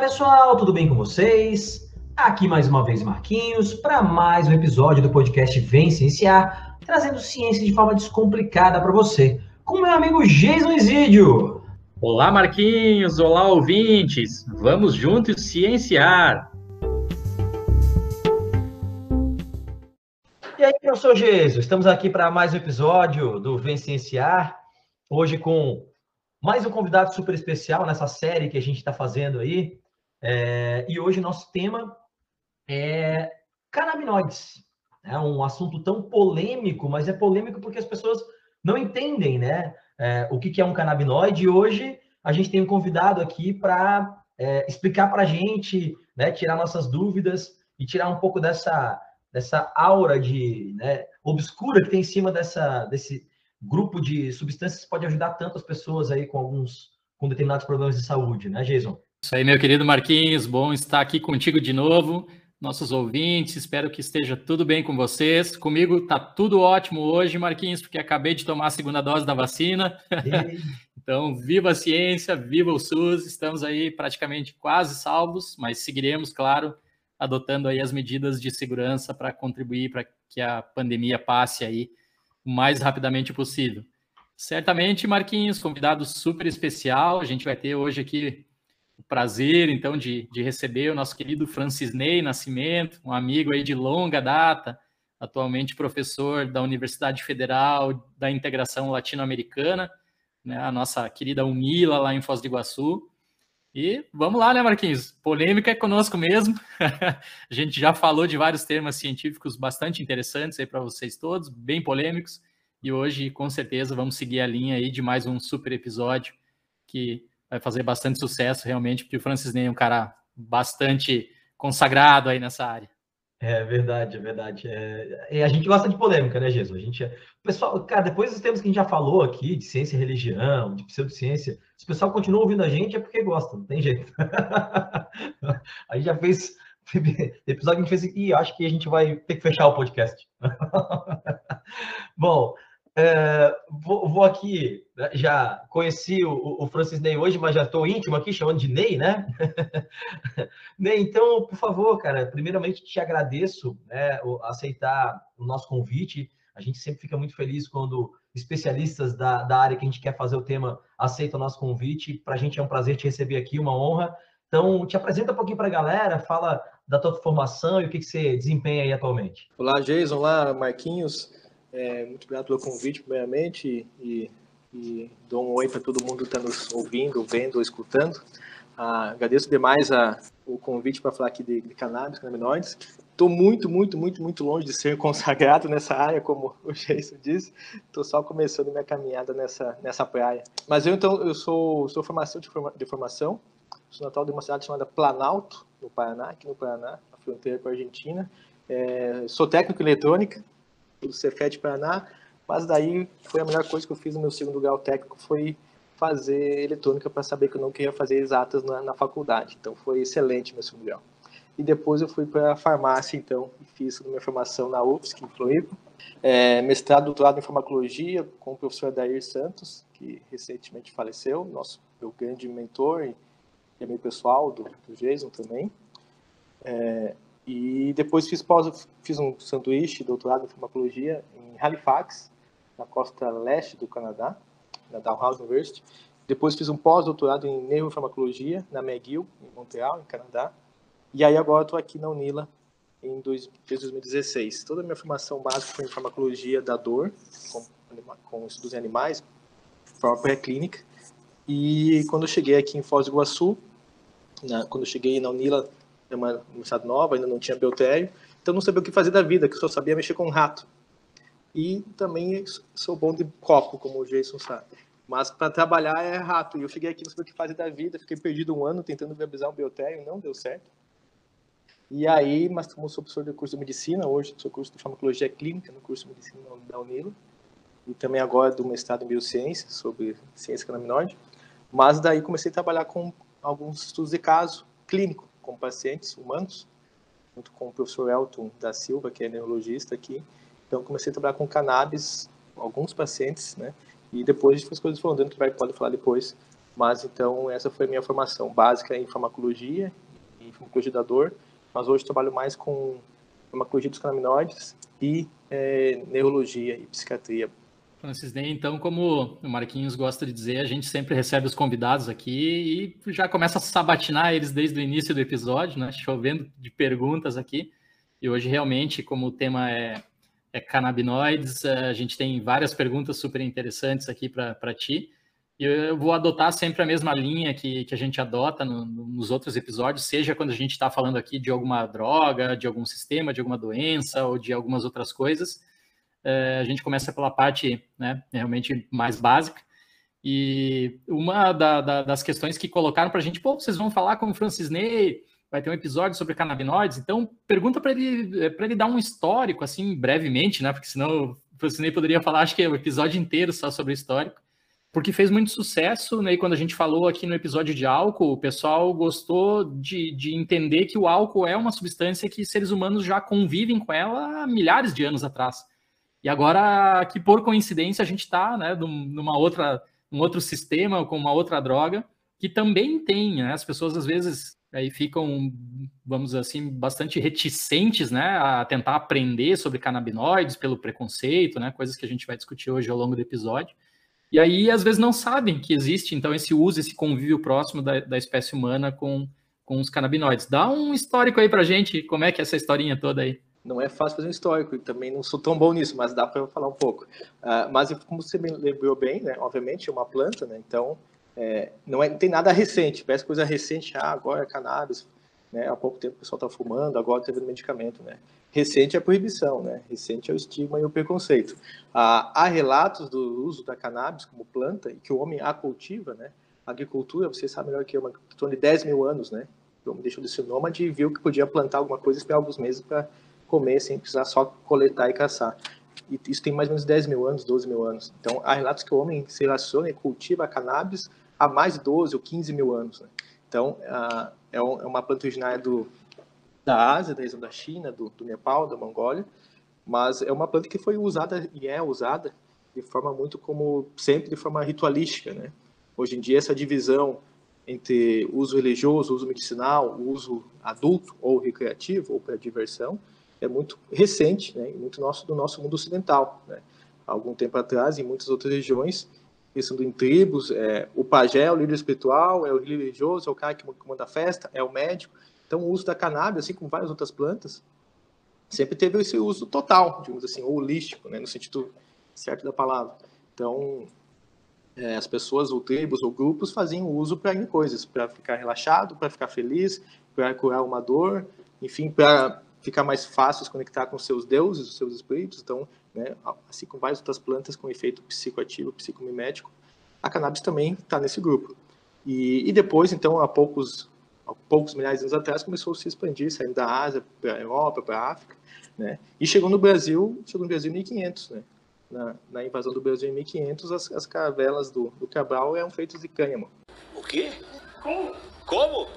Pessoal, tudo bem com vocês? Aqui mais uma vez Marquinhos para mais um episódio do podcast Vem Cienciar, trazendo ciência de forma descomplicada para você, com meu amigo Jason Isidio. Olá Marquinhos, olá ouvintes, vamos juntos cienciar. E aí, professor Geso, estamos aqui para mais um episódio do Vem Cienciar, hoje com mais um convidado super especial nessa série que a gente está fazendo aí. É, e hoje nosso tema é canabinoides. É um assunto tão polêmico, mas é polêmico porque as pessoas não entendem, né? É, o que, que é um canabinoide. E hoje a gente tem um convidado aqui para é, explicar para a gente, né, tirar nossas dúvidas e tirar um pouco dessa, dessa aura de né, obscura que tem em cima dessa, desse, grupo de substâncias pode ajudar tantas pessoas aí com alguns com determinados problemas de saúde, né, Jason? Isso aí, meu querido Marquinhos, bom estar aqui contigo de novo, nossos ouvintes, espero que esteja tudo bem com vocês. Comigo tá tudo ótimo hoje, Marquinhos, porque acabei de tomar a segunda dose da vacina. então, viva a ciência, viva o SUS, estamos aí praticamente quase salvos, mas seguiremos, claro, adotando aí as medidas de segurança para contribuir para que a pandemia passe aí o mais rapidamente possível. Certamente, Marquinhos, convidado super especial. A gente vai ter hoje aqui prazer, então, de, de receber o nosso querido Francis Ney Nascimento, um amigo aí de longa data, atualmente professor da Universidade Federal da Integração Latino-Americana, né, a nossa querida UNILA lá em Foz do Iguaçu. E vamos lá, né, Marquinhos? Polêmica é conosco mesmo. a gente já falou de vários termos científicos bastante interessantes aí para vocês todos, bem polêmicos. E hoje, com certeza, vamos seguir a linha aí de mais um super episódio que vai fazer bastante sucesso realmente, porque o Francis Ney é um cara bastante consagrado aí nessa área. É verdade, é verdade. É... A gente gosta de polêmica, né, Jesus? A gente, o pessoal, cara, depois dos temas que a gente já falou aqui, de ciência e religião, de pseudociência, se o pessoal continua ouvindo a gente é porque gosta, não tem jeito. a gente já fez episódio que a gente fez e acho que a gente vai ter que fechar o podcast. Bom, é, vou, vou, aqui, né, já conheci o, o, Francis Ney hoje, mas já estou íntimo aqui, chamando de Ney, né? Ney, então, por favor, cara, primeiramente te agradeço né, aceitar o nosso convite. A gente sempre fica muito feliz quando especialistas da, da área que a gente quer fazer o tema aceitam o nosso convite. Para a gente é um prazer te receber aqui, uma honra. Então, te apresenta um pouquinho para a galera, fala da tua formação e o que, que você desempenha aí atualmente. Olá, Jason. Olá, Marquinhos. É, muito obrigado pelo convite, primeiramente, e, e dou um oi para todo mundo que está nos ouvindo, vendo ou escutando. Ah, agradeço demais a, o convite para falar aqui de, de cannabis, canabinoides. Estou muito, muito, muito, muito longe de ser consagrado nessa área, como o Jason disse. Estou só começando minha caminhada nessa, nessa praia. Mas eu, então, eu sou, sou formação de, forma, de formação. Sou natal de uma cidade chamada Planalto, no Paraná, aqui no Paraná, na fronteira com a Argentina. É, sou técnico em eletrônica, do Cefet Paraná, mas daí foi a melhor coisa que eu fiz no meu segundo grau técnico foi fazer eletrônica para saber que eu não queria fazer exatas na, na faculdade. Então foi excelente meu segundo grau. E depois eu fui para a farmácia, então, e fiz minha formação na UFSC, em Floripa. É, mestrado, doutorado em farmacologia com o professor Adair Santos, que recentemente faleceu, nosso meu grande mentor e, e amigo pessoal do, do Jason também. É, e depois fiz, pós, fiz um sanduíche, doutorado em farmacologia em Halifax, na costa leste do Canadá, na Dalhousie University. Depois fiz um pós-doutorado em neurofarmacologia na McGill, em Montreal, em Canadá. E aí agora estou aqui na Unila em desde 2016. Toda a minha formação básica foi em farmacologia da dor, com, com estudos em animais, forma pré-clínica. E quando eu cheguei aqui em Foz do Iguaçu, na, quando eu cheguei na Unila, é uma universidade nova, ainda não tinha Beltério, então não sabia o que fazer da vida, que só sabia mexer com um rato. E também sou bom de copo, como o Jason sabe. Mas para trabalhar é rato. E eu cheguei aqui, não sabia o que fazer da vida, fiquei perdido um ano tentando viabilizar um Beltério, não deu certo. E aí, mas como sou professor do curso de medicina, hoje sou curso de farmacologia clínica no curso de medicina da Unilo, e também agora do mestrado em biociência, sobre ciência canabinoide. Mas daí comecei a trabalhar com alguns estudos de caso clínico, com pacientes humanos, junto com o professor Elton da Silva, que é neurologista aqui. Então, comecei a trabalhar com cannabis, alguns pacientes, né? E depois as coisas foram dando, que vai pode falar depois, Mas então essa foi a minha formação básica em farmacologia e farmacologia da dor, mas hoje trabalho mais com farmacologia dos canabinoides e é, neurologia e psiquiatria. Francis Ney, então, como o Marquinhos gosta de dizer, a gente sempre recebe os convidados aqui e já começa a sabatinar eles desde o início do episódio, né? Chovendo de perguntas aqui. E hoje, realmente, como o tema é, é canabinoides, a gente tem várias perguntas super interessantes aqui para ti. E eu vou adotar sempre a mesma linha que, que a gente adota no, nos outros episódios, seja quando a gente está falando aqui de alguma droga, de algum sistema, de alguma doença ou de algumas outras coisas. É, a gente começa pela parte né, realmente mais básica. E uma da, da, das questões que colocaram para a gente, pô, vocês vão falar com o Francis Ney, vai ter um episódio sobre canabinoides, então pergunta para ele para ele dar um histórico, assim, brevemente, né? Porque senão o Francis Ney poderia falar, acho que é o episódio inteiro só sobre histórico porque fez muito sucesso, né? E quando a gente falou aqui no episódio de álcool, o pessoal gostou de, de entender que o álcool é uma substância que seres humanos já convivem com ela há milhares de anos atrás. E agora que por coincidência a gente está, né, numa outra, um outro sistema com uma outra droga que também tem, né? As pessoas às vezes aí ficam, vamos assim, bastante reticentes, né, a tentar aprender sobre canabinoides pelo preconceito, né? Coisas que a gente vai discutir hoje ao longo do episódio. E aí, às vezes, não sabem que existe, então, esse uso, esse convívio próximo da, da espécie humana com, com os canabinoides. Dá um histórico aí pra gente, como é que é essa historinha toda aí? Não é fácil fazer um histórico, e também não sou tão bom nisso, mas dá para eu falar um pouco. Uh, mas, como você me lembrou bem, né, obviamente é uma planta, né, então é, não, é, não tem nada recente, parece coisa recente, ah, agora é cannabis, né, há pouco tempo o pessoal está fumando, agora teve medicamento, né. Recente é a proibição, né? Recente é o estigma e o preconceito. Ah, há relatos do uso da cannabis como planta e que o homem a cultiva, né? A agricultura, você sabe melhor que é uma torno de 10 mil anos, né? O homem deixou de ser nômade e viu que podia plantar alguma coisa e esperar alguns meses para comer sem precisar só coletar e caçar. E isso tem mais ou menos 10 mil anos, 12 mil anos. Então, há relatos que o homem se relaciona e cultiva a cannabis há mais de 12 ou 15 mil anos. Né? Então, ah, é uma planta originária do, da Ásia, da região da China, do, do, Nepal, da Mongólia, mas é uma planta que foi usada e é usada de forma muito como sempre de forma ritualística, né? Hoje em dia essa divisão entre uso religioso, uso medicinal, uso adulto ou recreativo ou para diversão é muito recente, né? Muito nosso do nosso mundo ocidental, né? Algum tempo atrás, em muitas outras regiões, pensando em tribos, é, o pajé é o líder espiritual, é o religioso, é o cara que comanda a festa, é o médico, então, o uso da cannabis, assim como várias outras plantas, sempre teve esse uso total, digamos assim, ou holístico, né, no sentido certo da palavra. Então, é, as pessoas, ou tribos, ou grupos, faziam uso para coisas, para ficar relaxado, para ficar feliz, para curar uma dor, enfim, para ficar mais fácil se conectar com seus deuses, os seus espíritos. Então, né, assim como várias outras plantas com efeito psicoativo, psicomimético, a cannabis também está nesse grupo. E, e, depois, então, há poucos há poucos milhares de anos atrás, começou a se expandir, saindo da Ásia para a Europa, para a África, né? E chegou no Brasil, chegou no Brasil em 1500, né? Na, na invasão do Brasil em 1500, as, as caravelas do, do Cabral eram feitas de cânhamo. O quê? Como? Como?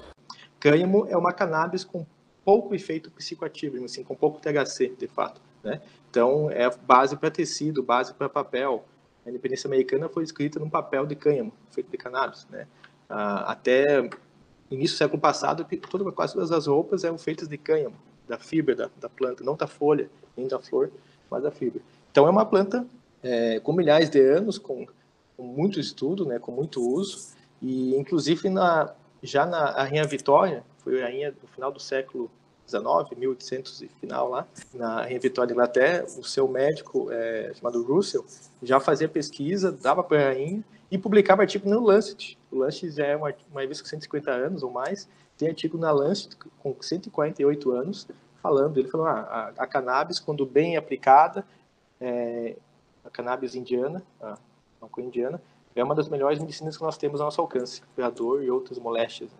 Cânhamo é uma cannabis com pouco efeito psicoativo, assim, com pouco THC, de fato, né? Então, é base para tecido, base para papel. A independência americana foi escrita num papel de cânhamo, feito de cannabis, né? Ah, até início do século passado, toda, quase todas as roupas eram feitas de cânhamo, da fibra da, da, planta, não da folha, nem da flor, mas da fibra. Então é uma planta é, com milhares de anos, com, com, muito estudo, né, com muito uso, e inclusive na, já na Rainha Vitória, foi rainha do final do século 19, 1800 e final lá, na Rainha Vitória Inglaterra, o seu médico, é, chamado Russell, já fazia pesquisa, dava para a rainha e publicava artigo no Lancet. O Lancet já é uma, uma revista com 150 anos ou mais, tem artigo na Lancet com 148 anos, falando, ele falou, ah, a, a cannabis, quando bem aplicada, é, a cannabis indiana, a maconha indiana, é uma das melhores medicinas que nós temos ao nosso alcance, para dor e outras moléstias.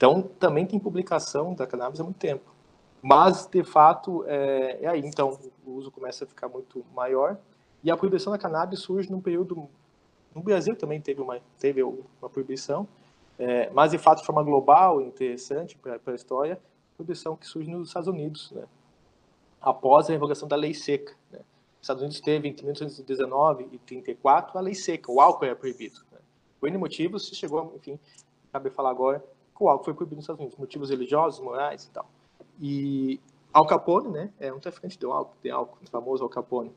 Então, também tem publicação da cannabis há muito tempo. Mas, de fato, é, é aí. Então, o uso começa a ficar muito maior. E a proibição da cannabis surge num período no Brasil também teve uma, teve uma proibição, é, mas de fato de forma global, interessante para a história, proibição que surge nos Estados Unidos, né? após a revogação da lei seca. Né? Os Estados Unidos teve entre 1919 e 34 a lei seca, o álcool era proibido. Né? Por N motivos, se chegou, enfim, cabe falar agora, o álcool foi proibido nos Estados Unidos, motivos religiosos, morais e tal. E Al Capone, né, é um traficante de álcool, de álcool, famoso Al Capone.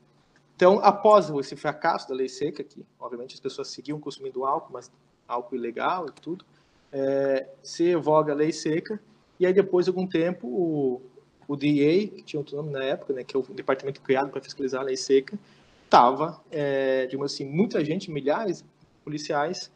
Então, após esse fracasso da lei seca, que obviamente as pessoas seguiam consumindo álcool, mas álcool ilegal e tudo, é, se evoga a lei seca, e aí depois de algum tempo o, o DEA, que tinha outro nome na época, né, que é o departamento criado para fiscalizar a lei seca, estava, é, digamos assim, muita gente, milhares de policiais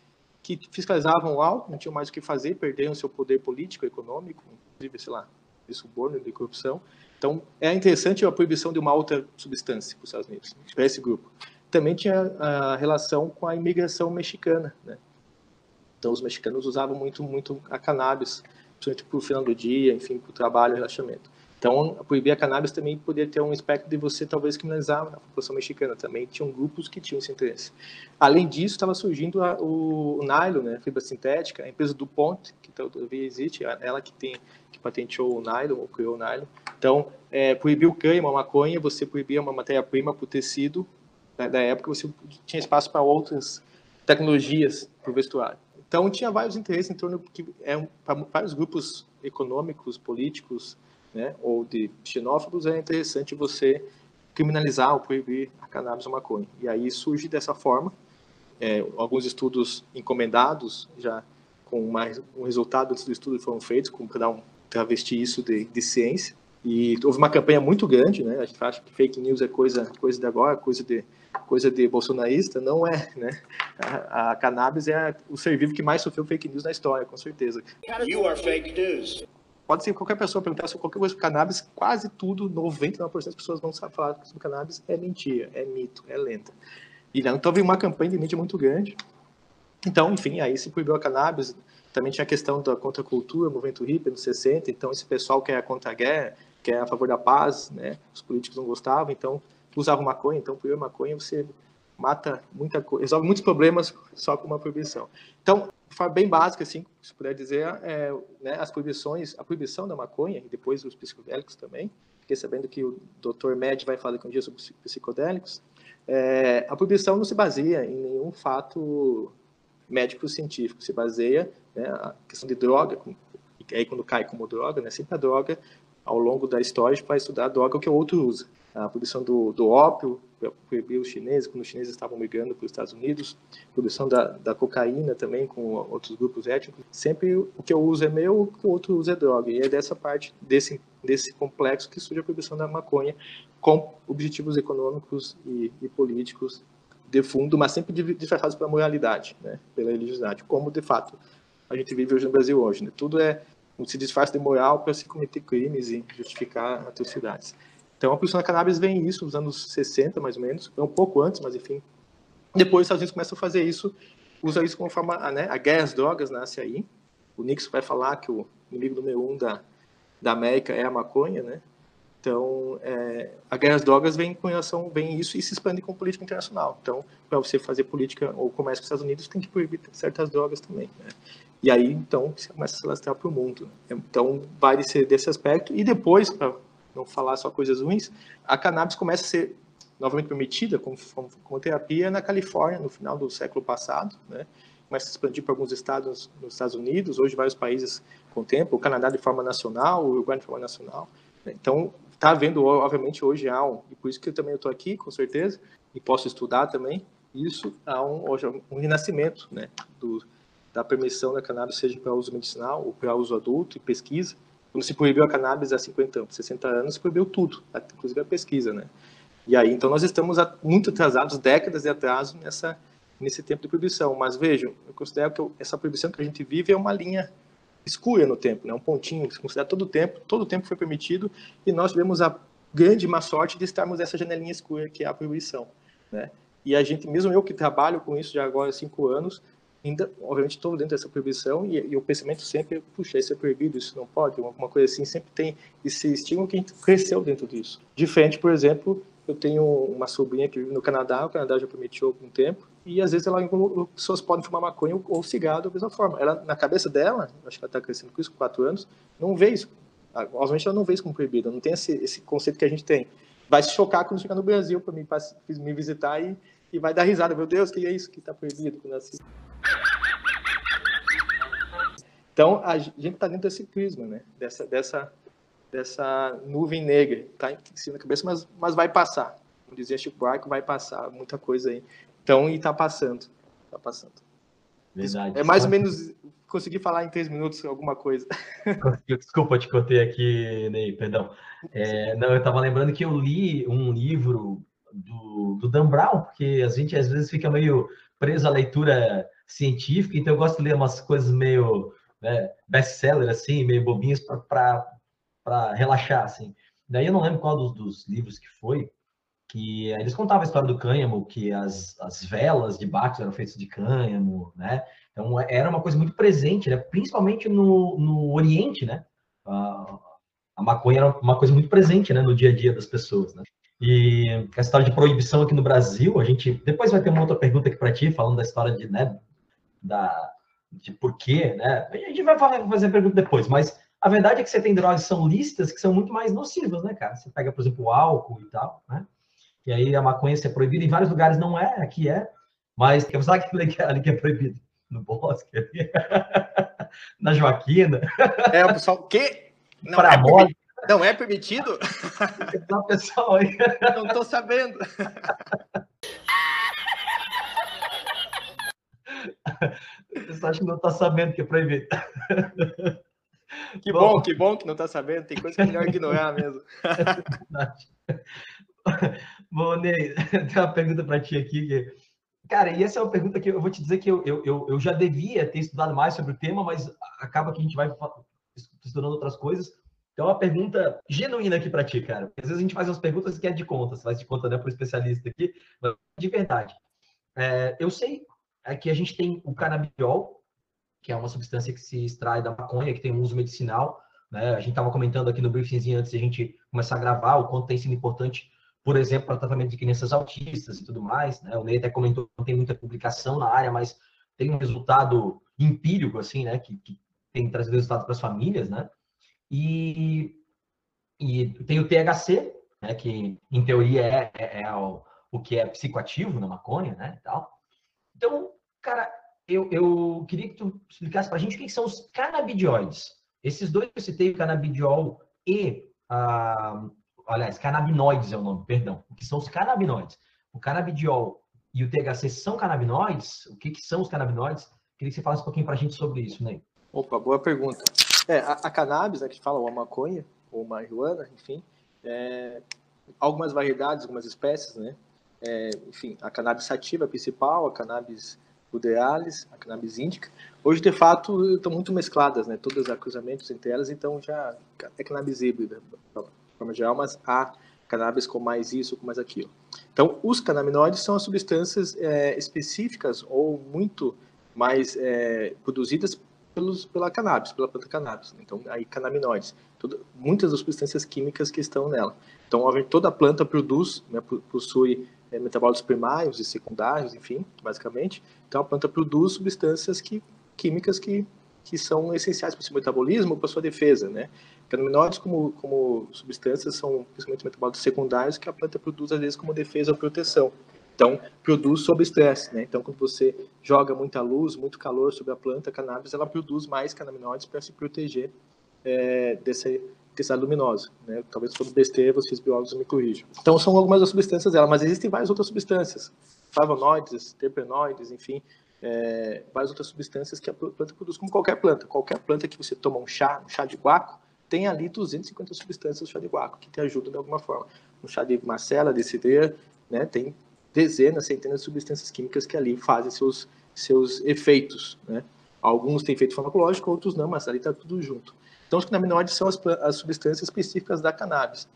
que fiscalizavam o álcool, não tinham mais o que fazer, perderam seu poder político, econômico, inclusive, sei lá, de suborno, de corrupção. Então, é interessante a proibição de uma outra substância para os Estados Unidos, para esse grupo. Também tinha a relação com a imigração mexicana, né? Então, os mexicanos usavam muito, muito a cannabis, principalmente para o final do dia, enfim, para o trabalho, relaxamento. Então, proibir a cannabis também poderia ter um aspecto de você talvez criminalizar a população mexicana. Também tinham grupos que tinham esse interesse. Além disso, estava surgindo a, o, o nylon, né, fibra sintética, a empresa DuPont, que todavia existe, ela que tem que patenteou o nylon, ou criou o nylon. Então, é, proibir o cânhamo, a maconha, você proibia uma matéria-prima para o tecido. Né, da época, você tinha espaço para outras tecnologias para o vestuário. Então, tinha vários interesses em torno que é, para vários grupos econômicos, políticos, né, ou de xenófobos, é interessante você criminalizar ou proibir a cannabis ou maconha. E aí surge dessa forma, é, alguns estudos encomendados, já com mais um resultado do estudo foram feitos, para dar um travesti isso de, de ciência. E houve uma campanha muito grande, né? A gente acha que fake news é coisa, coisa de agora, coisa de, coisa de bolsonarista. Não é, né? A, a cannabis é o ser vivo que mais sofreu fake news na história, com certeza. You are fake news pode ser qualquer pessoa perguntar sobre qualquer coisa sobre cannabis, quase tudo, 99% das pessoas vão falar sobre cannabis é mentira, é mito, é lenta. E então veio uma campanha de mídia muito grande. Então, enfim, aí se proibiu a cannabis. Também tinha a questão da contracultura, movimento hippie nos 60. Então, esse pessoal que é contra a guerra, que é a favor da paz, né? Os políticos não gostavam, então usavam maconha. Então, proibir maconha, você mata muita coisa, resolve muitos problemas só com uma proibição. Então, bem básica, assim, se puder dizer, é, né, as proibições, a proibição da maconha e depois os psicodélicos também. Fiquei sabendo que o Dr. Med vai falar com um dia sobre psicodélicos. É, a proibição não se baseia em nenhum fato médico científico, se baseia né, a questão de droga, e aí quando cai como droga, né, sempre a droga ao longo da história a gente vai estudar a droga que o outro usa. A produção do, do ópio, proibir os chineses, quando os chineses estavam migrando para os Estados Unidos, produção da, da cocaína também com outros grupos étnicos. Sempre o que eu uso é meu, o que o outro usa é droga. E é dessa parte, desse, desse complexo que surge a proibição da maconha, com objetivos econômicos e, e políticos de fundo, mas sempre disfarçados pela moralidade, né, pela religiosidade, como de fato a gente vive hoje no Brasil hoje. Né? Tudo é se disfarça de moral para se cometer crimes e justificar atrocidades. Então, a produção da cannabis vem isso nos anos 60, mais ou menos, é um pouco antes, mas enfim. Depois, os Estados Unidos começam a fazer isso, usa isso como forma, né, a guerra às drogas nasce aí. O Nixon vai falar que o inimigo número um da, da América é a maconha, né? Então, é, a guerra às drogas vem com relação, vem isso e se expande com política internacional. Então, para você fazer política ou comércio com os Estados Unidos, tem que proibir certas drogas também. Né? E aí, então, você começa a se alastrar para o mundo. Então, vai ser desse aspecto. E depois, para não falar só coisas ruins, a cannabis começa a ser novamente permitida como, como, como terapia na Califórnia no final do século passado, né? começa a expandir para alguns estados nos Estados Unidos, hoje vários países com o Canadá de forma nacional, o Uruguai de forma nacional. Então, está havendo, obviamente, hoje há um, e por isso que eu também estou aqui, com certeza, e posso estudar também, isso há um, hoje, um renascimento né, do, da permissão da cannabis, seja para uso medicinal ou para uso adulto e pesquisa, quando se proibiu a cannabis há 50, 60 anos, se proibiu tudo, inclusive a pesquisa, né? E aí, então, nós estamos muito atrasados, décadas de atraso nessa, nesse tempo de proibição. Mas vejam, eu considero que essa proibição que a gente vive é uma linha escura no tempo, né? um pontinho se considera todo o tempo, todo o tempo foi permitido, e nós tivemos a grande má sorte de estarmos nessa janelinha escura que é a proibição. Né? E a gente, mesmo eu que trabalho com isso já agora há cinco anos, ainda, obviamente, estou dentro dessa proibição e, e, o pensamento sempre, puxa, isso é proibido, isso não pode, alguma coisa assim, sempre tem esse estímulo que a gente cresceu dentro disso. Diferente, por exemplo, eu tenho uma sobrinha que vive no Canadá, o Canadá já permitiu algum tempo, e às vezes ela, pessoas podem fumar maconha ou cigarro da mesma forma. Ela, na cabeça dela, acho que ela está crescendo com isso, com 4 anos, não vê isso. Obviamente ela não vê isso como proibido, não tem esse, esse conceito que a gente tem. Vai se chocar quando chegar no Brasil para me, me visitar e, e vai dar risada. Meu Deus, que é isso que está proibido quando assim. Então, a gente está dentro desse prisma, né? Dessa, dessa, dessa nuvem negra, tá em cima da cabeça, mas, mas vai passar. Como dizia Chico Buarque, vai passar muita coisa aí. Então, e está passando. Está passando. Verdade. É mais ou menos conseguir falar em três minutos alguma coisa. Desculpa, eu te contei aqui, Ney, perdão. É, não, eu estava lembrando que eu li um livro do, do Dan Brown, porque a gente às vezes fica meio preso à leitura científica, então eu gosto de ler umas coisas meio né, best-seller, assim, meio bobinhos para relaxar, assim. Daí eu não lembro qual dos, dos livros que foi, que eles contavam a história do cânhamo, que as, as velas de Bacchus eram feitas de cânhamo, né? Então era uma coisa muito presente, né? Principalmente no, no Oriente, né? A, a maconha era uma coisa muito presente, né? No dia a dia das pessoas, né? E a história de proibição aqui no Brasil, a gente depois vai ter uma outra pergunta aqui para ti, falando da história de, né? Da de porquê, né? A gente vai fazer a pergunta depois, mas a verdade é que você tem drogas que são listas que são muito mais nocivas, né, cara? Você pega, por exemplo, o álcool e tal, né? E aí a maconha ser proibida em vários lugares não é, aqui é, mas quer sabe que ali que é proibido? No bosque, ali. na Joaquina. É, o pessoal, o quê? Não pra é morte. Não é permitido? Não, pessoal aí. Não estou sabendo. Você acha que não está sabendo que é proibido? Que bom, bom, que bom que não está sabendo. Tem coisa que é melhor ignorar mesmo. bom, Ney, tem uma pergunta para ti aqui. Que... Cara, e essa é uma pergunta que eu vou te dizer que eu, eu, eu já devia ter estudado mais sobre o tema, mas acaba que a gente vai estudando outras coisas. Então, uma pergunta genuína aqui para ti, cara. Às vezes a gente faz umas perguntas que é de conta, você faz de conta né, para o especialista aqui, mas de verdade. É, eu sei que a gente tem o canabidiol, que é uma substância que se extrai da maconha, que tem um uso medicinal. Né? A gente estava comentando aqui no briefing antes de a gente começar a gravar o quanto tem sido importante, por exemplo, para tratamento de crianças autistas e tudo mais. Né? O Ney até comentou que não tem muita publicação na área, mas tem um resultado empírico, assim, né? que, que tem trazido resultados para as famílias, né? E, e tem o THC, né? que em teoria é, é, é o, o que é psicoativo na maconha, né? E tal. Então, cara, eu, eu queria que tu explicasse para a gente o que são os canabidioides. Esses dois que eu citei, o canabidiol e, ah, aliás, canabinoides é o nome, perdão. O que são os canabinoides? O canabidiol e o THC são canabinoides? O que, que são os canabinoides? Queria que você falasse um pouquinho para a gente sobre isso, né? Opa, boa pergunta. É, a, a cannabis, né, que fala, ou a maconha, ou marihuana, enfim, é, algumas variedades, algumas espécies, né? É, enfim, a cannabis sativa principal, a cannabis budealis, a cannabis índica. Hoje, de fato, estão muito mescladas, né? Todos os acusamentos entre elas, então já é cannabis híbrida, de forma geral, mas há cannabis com mais isso, com mais aquilo. Então, os canabinoides são as substâncias é, específicas ou muito mais é, produzidas pelos, pela cannabis, pela planta cannabis. Então, aí canabinoides, tudo, muitas das substâncias químicas que estão nela. Então, toda a planta produz, né, possui é, metabólitos primários e secundários, enfim, basicamente. Então a planta produz substâncias que, químicas que, que são essenciais para o seu metabolismo ou para a sua defesa, né? Canabinoides como, como substâncias são principalmente metabólitos secundários que a planta produz às vezes como defesa ou proteção. Então, produz sob estresse, né? Então, quando você joga muita luz, muito calor sobre a planta a cannabis, ela produz mais canabinoides para se proteger é, desse, intensidade luminosa. Né? Talvez for besteira, vocês biólogos me corrijam. Então, são algumas das substâncias dela, mas existem várias outras substâncias, flavonoides, terpenoides, enfim, é, várias outras substâncias que a planta produz, como qualquer planta. Qualquer planta que você toma um chá, um chá de guaco, tem ali 250 substâncias do chá de guaco, que te ajudam de alguma forma. Um chá de macela, de cidreira, né, tem dezenas, centenas de substâncias químicas que ali fazem seus, seus efeitos. Né? Alguns têm efeito farmacológico, outros não, mas ali está tudo junto. Então, os canabinoides são as, as substâncias específicas da cannabis.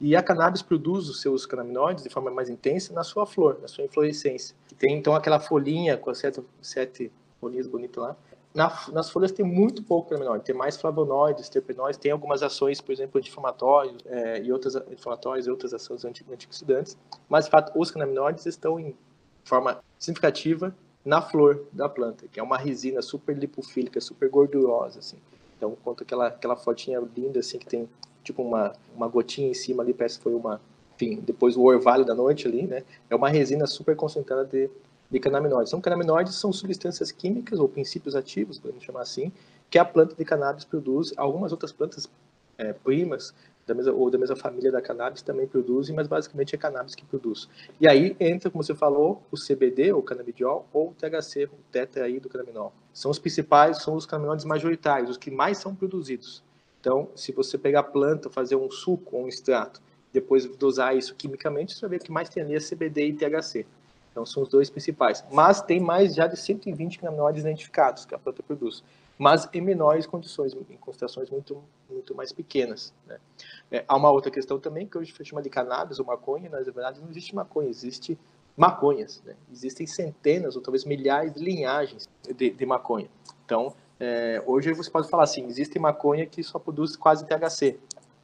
E a cannabis produz os seus canabinoides de forma mais intensa na sua flor, na sua inflorescência. Tem então aquela folhinha com as sete, sete folhinhas bonitas lá. Na, nas folhas tem muito pouco canabinoide, tem mais flavonoides, terpenoides, tem algumas ações, por exemplo, anti-inflamatórios é, e outras inflamatórias e outras ações antioxidantes. Mas, de fato, os canabinoides estão em forma significativa na flor da planta, que é uma resina super lipofílica, super gordurosa, assim. Então, conta aquela, aquela fotinha linda, assim, que tem tipo uma, uma gotinha em cima ali, parece que foi uma, enfim, depois o orvalho da noite ali, né? É uma resina super concentrada de, de canaminoides. Então, canaminoides são substâncias químicas ou princípios ativos, podemos chamar assim, que a planta de cannabis produz. Algumas outras plantas é, primas da mesma, ou da mesma família da cannabis também produzem, mas basicamente é cannabis que produz. E aí entra, como você falou, o CBD, ou canabidiol, ou o THC, o tetraidrocannabinol. São os principais, são os canabinoides majoritários, os que mais são produzidos. Então, se você pegar a planta, fazer um suco ou um extrato, depois dosar isso quimicamente, você vai ver que mais tem ali é CBD e THC. Então, são os dois principais. Mas tem mais já de 120 canabinoides identificados que a planta produz mas em menores condições, em concentrações muito, muito mais pequenas. Né? É, há uma outra questão também, que hoje chama de cannabis ou maconha, na verdade não existe maconha, existe maconhas. Né? Existem centenas ou talvez milhares de linhagens de, de maconha. Então, é, hoje você pode falar assim, existe maconha que só produz quase THC,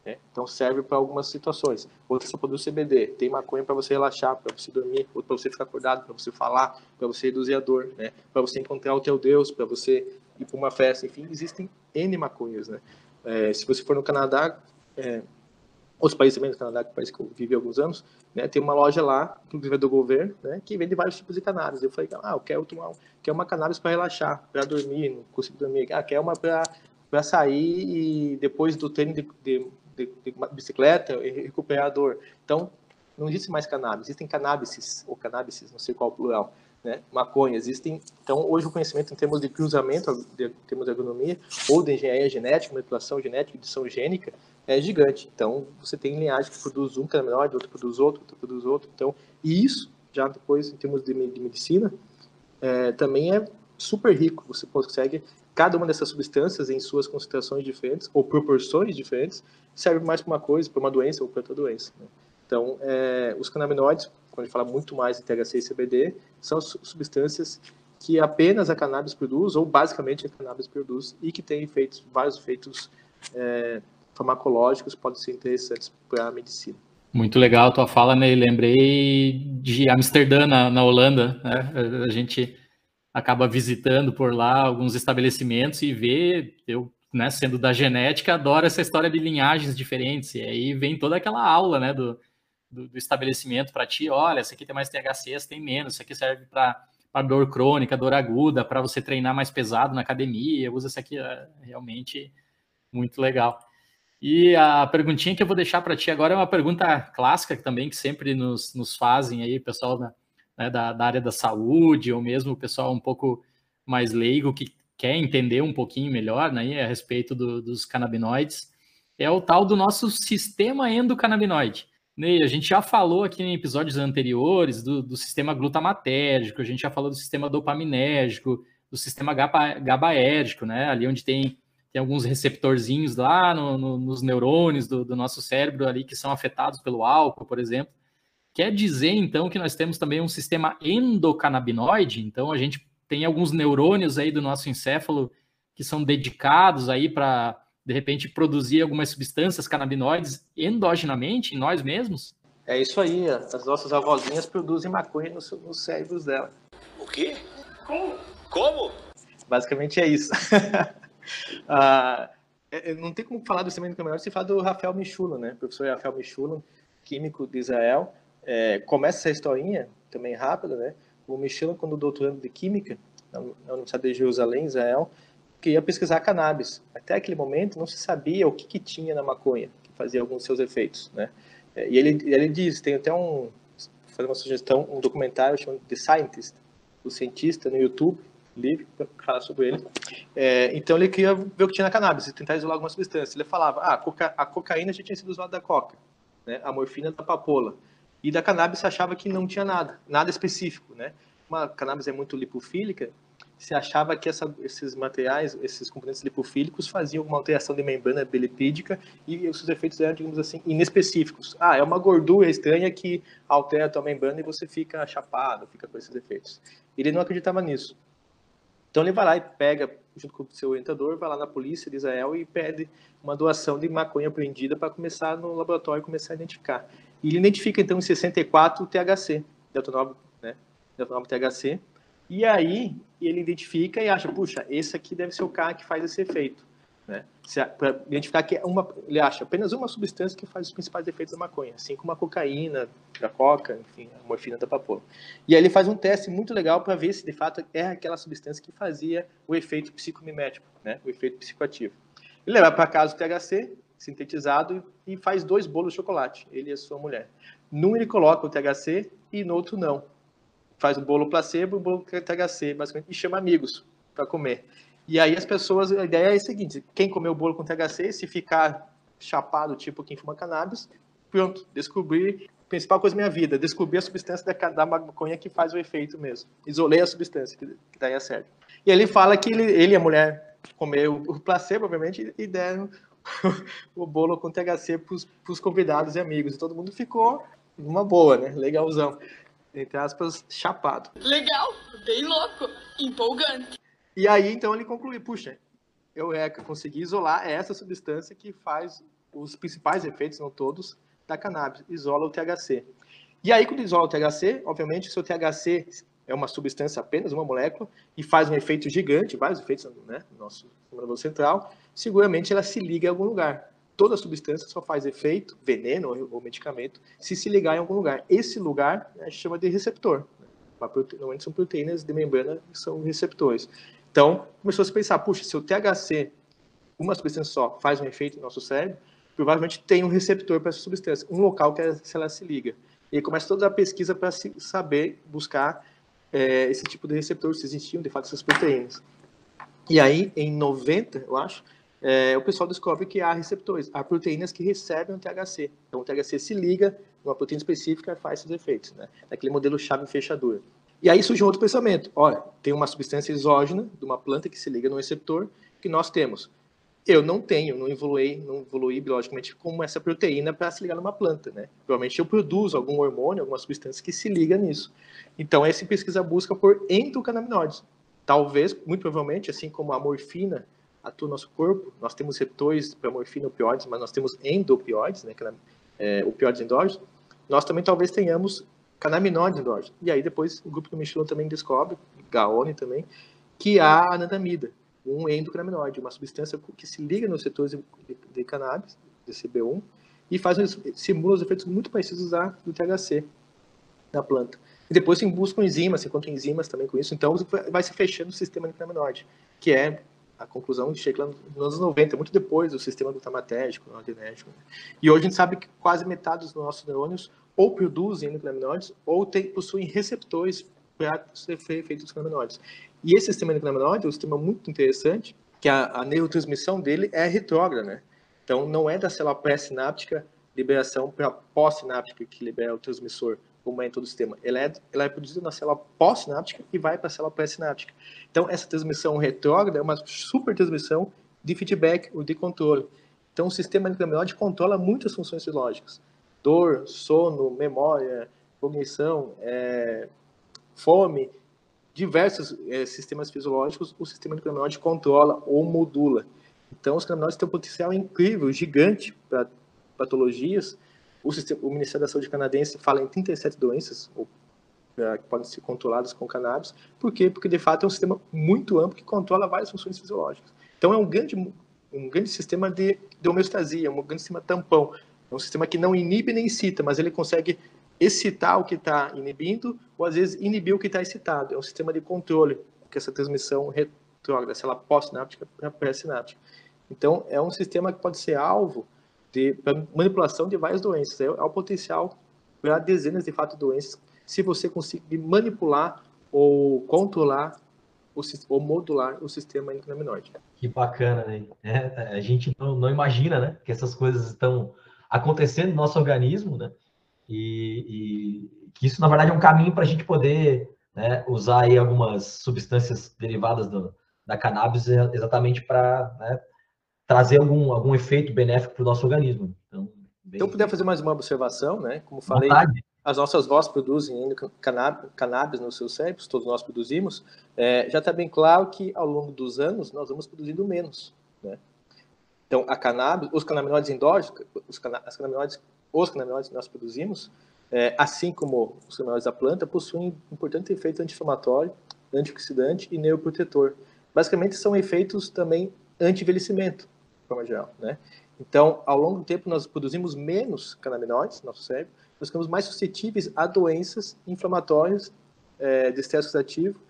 né? Então serve para algumas situações. Outra só produz CBD. Tem maconha para você relaxar, para você dormir, ou para você ficar acordado, para você falar, para você reduzir a dor, né? Para você encontrar o teu Deus, para você ir para uma festa, enfim, existem N maconhas, né? É, se você for no Canadá, é, outros países também no Canadá, que é um país que eu vivi há alguns anos, né, tem uma loja lá, inclusive é do governo, né, que vende vários tipos de cannabis. Eu falei, ah, eu quero tomar, quero uma cannabis para relaxar, para dormir, não consigo dormir. Ah, quero uma para sair e depois do treino de, de, de, de bicicleta recuperar a dor. Então, não existe mais cannabis, existem cannabis, ou cannabis, não sei qual o plural né, maconha. Existem, então, hoje o conhecimento em termos de cruzamento, em termos de agronomia, ou de engenharia genética, manipulação genética, edição gênica, é gigante. Então, você tem linhagem que produz um canabinoide, outro produz outro, outro produz outro. Então, e isso, já depois, em termos de, de medicina, é, também é super rico. Você consegue, cada uma dessas substâncias, em suas concentrações diferentes, ou proporções diferentes, serve mais para uma coisa, para uma doença ou para outra doença. Né? Então, é, os canabinoides, quando a gente fala muito mais de THC e CBD, são substâncias que apenas a cannabis produz, ou basicamente a cannabis produz, e que tem efeitos, vários efeitos é, farmacológicos, podem ser interessantes para a medicina. Muito legal a tua fala, né? lembrei de Amsterdã, na, na Holanda, né? A gente acaba visitando por lá alguns estabelecimentos e vê, eu, né, sendo da genética, adoro essa história de linhagens diferentes, e aí vem toda aquela aula, né, do, do, do estabelecimento para ti, olha, esse aqui tem mais THC, esse tem menos, esse aqui serve para dor crônica, dor aguda, para você treinar mais pesado na academia, usa esse aqui, é realmente muito legal. E a perguntinha que eu vou deixar para ti agora é uma pergunta clássica também, que sempre nos, nos fazem aí, pessoal da, né, da, da, área da saúde, ou mesmo o pessoal um pouco mais leigo, que quer entender um pouquinho melhor né, a respeito do, dos canabinoides, é o tal do nosso sistema endocannabinoide. Ney, a gente já falou aqui em episódios anteriores do, do, sistema glutamatérgico, a gente já falou do sistema dopaminérgico, do sistema GABAérgico, né? Ali onde tem, tem alguns receptorzinhos lá no, no, nos neurônios do, do, nosso cérebro ali que são afetados pelo álcool, por exemplo. Quer dizer, então, que nós temos também um sistema endocannabinoide, então a gente tem alguns neurônios aí do nosso encéfalo que são dedicados aí para de repente, produzir algumas substâncias canabinoides endogenamente em nós mesmos? É isso aí, as nossas avózinhas produzem maconha nos, nos cérebros dela. O quê? Como? Como? Basicamente é isso. ah, é, é, não tem como falar do sistema endocannabinoide sem falar do Rafael Michulo, né? O professor Rafael Michulo, químico de Israel. É, começa essa historinha, também rápida, né? O Michulo, quando doutorando de Química, na Universidade de Jerusalém, Israel, queria pesquisar cannabis. Até aquele momento não se sabia o que, que tinha na maconha, que fazia alguns seus efeitos, né? É, e ele, ele diz, tem até um, fazer uma sugestão, um documentário chamado The Scientist, o cientista no YouTube, livre para falar sobre ele. É, então ele queria ver o que tinha na cannabis e tentar isolar alguma substância. Ele falava, ah, a, coca, a cocaína já tinha sido usada da coca, né? a morfina da papoula. E da cannabis achava que não tinha nada, nada específico, né? Uma cannabis é muito lipofílica, se achava que essa, esses materiais, esses componentes lipofílicos faziam alguma alteração de membrana belipídica e os seus efeitos eram, digamos assim, inespecíficos. Ah, é uma gordura estranha que altera a tua membrana e você fica chapado, fica com esses efeitos. Ele não acreditava nisso. Então ele vai lá e pega, junto com o seu orientador, vai lá na polícia de Israel e pede uma doação de maconha apreendida para começar no laboratório começar a identificar. E ele identifica então em 64 o THC, detonóvel, né? Detonóvel THC, e aí ele identifica e acha, puxa, esse aqui deve ser o cara que faz esse efeito. né? Para identificar que é uma, ele acha apenas uma substância que faz os principais efeitos da maconha, assim como a cocaína, da coca, enfim, a morfina da papoula. E aí ele faz um teste muito legal para ver se de fato é aquela substância que fazia o efeito psicomimético, né? o efeito psicoativo. Ele leva para casa o THC sintetizado e faz dois bolos de chocolate, ele e a sua mulher. Num ele coloca o THC e no outro não. Faz o bolo placebo, o bolo THC, basicamente, e chama amigos para comer. E aí as pessoas, a ideia é a seguinte, quem comeu o bolo com THC, se ficar chapado, tipo quem fuma cannabis, pronto, descobri, principal coisa da minha vida, descobri a substância da, da maconha que faz o efeito mesmo. Isolei a substância, que, daí é certo. E ele fala que ele, ele e a mulher comeu o placebo, obviamente, e deram o bolo com THC para os convidados e amigos. E todo mundo ficou uma boa, né? Legalzão. Entre aspas, chapado. Legal, bem louco, empolgante. E aí, então, ele conclui, puxa, eu é que consegui isolar essa substância que faz os principais efeitos, não todos, da cannabis, isola o THC. E aí, quando isola o THC, obviamente, se o THC é uma substância apenas, uma molécula, e faz um efeito gigante, vários efeitos né, no nosso sistema central, seguramente ela se liga em algum lugar. Toda substância só faz efeito, veneno ou medicamento, se se ligar em algum lugar. Esse lugar né, a gente chama de receptor. Normalmente são proteínas de membrana que são receptores. Então, começou a se pensar, puxa, se o THC, uma substância só, faz um efeito no nosso cérebro, provavelmente tem um receptor para essa substância, um local que ela se liga. E aí começa toda a pesquisa para saber, buscar é, esse tipo de receptor, se existiam de fato essas proteínas. E aí, em 90, eu acho, é, o pessoal descobre que há receptores, há proteínas que recebem o THC. Então, o THC se liga numa proteína específica faz esses efeitos, né? Naquele modelo chave-fechadura. E aí surge um outro pensamento. Olha, tem uma substância exógena de uma planta que se liga no receptor que nós temos. Eu não tenho, não evoluí, não evoluí biologicamente como essa proteína para se ligar numa planta, né? Provavelmente eu produzo algum hormônio, alguma substância que se liga nisso. Então, essa pesquisa busca por endocannabinoides. Talvez, muito provavelmente, assim como a morfina atua no nosso corpo, nós temos receptores para morfina opioides, mas nós temos endopioides, né? É, é, opioides endógenos. Nós também talvez tenhamos canaminoide endógeno. E aí depois o grupo do Michelin também descobre, Gaone também, que há anandamida, um endocannabinoide, uma substância que se liga nos setores de, de cannabis, de CB1, e faz simula os efeitos muito parecidos a, do THC da planta. E depois se buscam enzimas, se encontram enzimas também com isso, então vai se fechando o sistema endocannabinoide, que é a conclusão de lá nos anos 90, muito depois do sistema glutamatérgico, adrenérgico. Né? E hoje a gente sabe que quase metade dos nossos neurônios ou produzem endocannabinoides ou tem, possuem receptores para ser feito os cannabinoides. E esse sistema endocannabinoide é um sistema muito interessante, que a, a neurotransmissão dele é retrógrada, né? Então, não é da célula pré-sináptica liberação para pós-sináptica que libera o transmissor, como é em todo o sistema. Ela é, ela é produzida na célula pós-sináptica e vai para a célula pré-sináptica. Então, essa transmissão retrógrada é uma super transmissão de feedback ou de controle. Então, o sistema endocannabinoide controla muitas funções fisiológicas dor, sono, memória, cognição, é, fome, diversos é, sistemas fisiológicos, o sistema endocrinológico controla ou modula. Então, os cannabinoides têm um potencial incrível, gigante para patologias. O, sistema, o, Ministério da Saúde canadense fala em 37 doenças ou, é, que podem ser controladas com cannabis. Por quê? Porque, de fato, é um sistema muito amplo que controla várias funções fisiológicas. Então, é um grande, um grande sistema de, de homeostasia, um grande sistema tampão é um sistema que não inibe nem excita, mas ele consegue excitar o que está inibindo, ou às vezes inibir o que está excitado. É um sistema de controle, que essa transmissão retrógrada, se ela pós-sináptica para pré-sináptica. Então, é um sistema que pode ser alvo de manipulação de várias doenças. É, é o potencial para dezenas de fato doenças, se você conseguir manipular ou controlar o, ou modular o sistema endocannabinoide. Que bacana, né? É, a gente não, não imagina, né, que essas coisas estão acontecendo no nosso organismo, né? E, e que isso, na verdade, é um caminho para a gente poder né, usar aí algumas substâncias derivadas do, da cannabis exatamente para né, trazer algum, algum efeito benéfico para o nosso organismo. Então, bem... então, puder fazer mais uma observação, né? Como falei, Vontade. as nossas vozes produzem ainda cannabis nos seus cérebros, todos nós produzimos. É, já está bem claro que ao longo dos anos nós vamos produzindo menos, né? Então, a cannabis, os canabinoides endógenos, os, as canabinoides, os canabinoides que nós produzimos, é, assim como os canabinoides da planta, possuem importante efeito anti-inflamatório, antioxidante e neuroprotetor. Basicamente, são efeitos também anti-envelhecimento. Forma geral, né? Então, ao longo do tempo, nós produzimos menos canabinoides no nosso cérebro, nós ficamos mais suscetíveis a doenças inflamatórias é, de estresse oxidativo